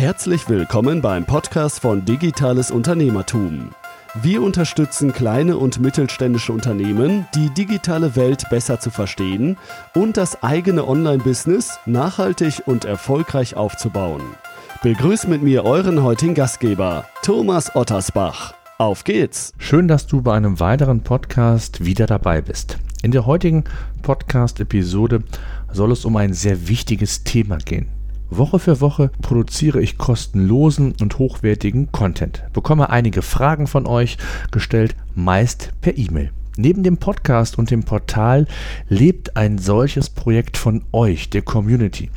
Herzlich willkommen beim Podcast von Digitales Unternehmertum. Wir unterstützen kleine und mittelständische Unternehmen, die digitale Welt besser zu verstehen und das eigene Online-Business nachhaltig und erfolgreich aufzubauen. Begrüßt mit mir euren heutigen Gastgeber, Thomas Ottersbach. Auf geht's! Schön, dass du bei einem weiteren Podcast wieder dabei bist. In der heutigen Podcast-Episode soll es um ein sehr wichtiges Thema gehen. Woche für Woche produziere ich kostenlosen und hochwertigen Content, bekomme einige Fragen von euch gestellt, meist per E-Mail. Neben dem Podcast und dem Portal lebt ein solches Projekt von euch, der Community.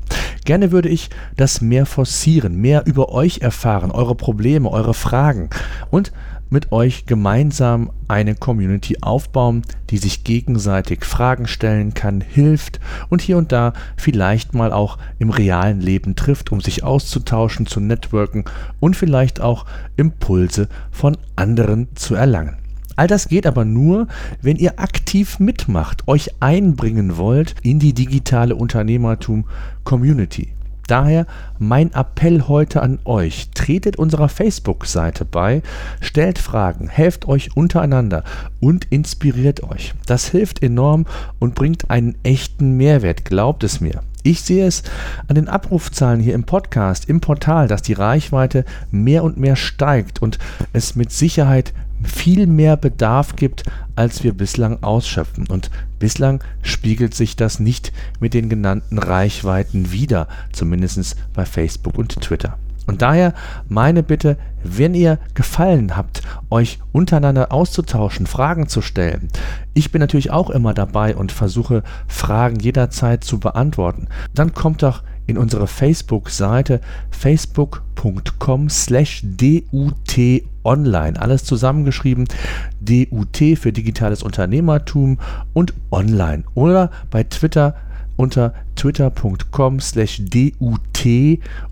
Gerne würde ich das mehr forcieren, mehr über euch erfahren, eure Probleme, eure Fragen und mit euch gemeinsam eine Community aufbauen, die sich gegenseitig Fragen stellen kann, hilft und hier und da vielleicht mal auch im realen Leben trifft, um sich auszutauschen, zu networken und vielleicht auch Impulse von anderen zu erlangen. All das geht aber nur, wenn ihr aktiv mitmacht, euch einbringen wollt in die digitale Unternehmertum-Community. Daher mein Appell heute an euch. Tretet unserer Facebook-Seite bei, stellt Fragen, helft euch untereinander und inspiriert euch. Das hilft enorm und bringt einen echten Mehrwert, glaubt es mir. Ich sehe es an den Abrufzahlen hier im Podcast, im Portal, dass die Reichweite mehr und mehr steigt und es mit Sicherheit viel mehr Bedarf gibt, als wir bislang ausschöpfen. Und bislang spiegelt sich das nicht mit den genannten Reichweiten wider, zumindest bei Facebook und Twitter. Und daher meine Bitte, wenn ihr Gefallen habt, euch untereinander auszutauschen, Fragen zu stellen. Ich bin natürlich auch immer dabei und versuche Fragen jederzeit zu beantworten. Dann kommt doch in unsere Facebook-Seite facebook.com slash dutonline. Alles zusammengeschrieben. DUT für digitales Unternehmertum und online. Oder bei Twitter unter twitter.com slash dut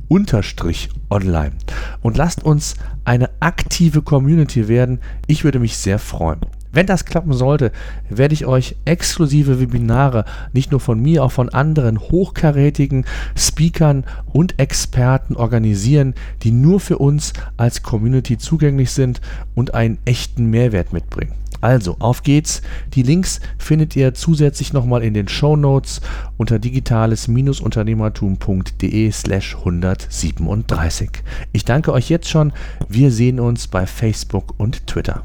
unterstrich online. Und lasst uns eine aktive Community werden. Ich würde mich sehr freuen. Wenn das klappen sollte, werde ich euch exklusive Webinare nicht nur von mir, auch von anderen hochkarätigen Speakern und Experten organisieren, die nur für uns als Community zugänglich sind und einen echten Mehrwert mitbringen. Also, auf geht's. Die Links findet ihr zusätzlich nochmal in den Show Notes unter digitales-unternehmertum.de slash 137. Ich danke euch jetzt schon. Wir sehen uns bei Facebook und Twitter.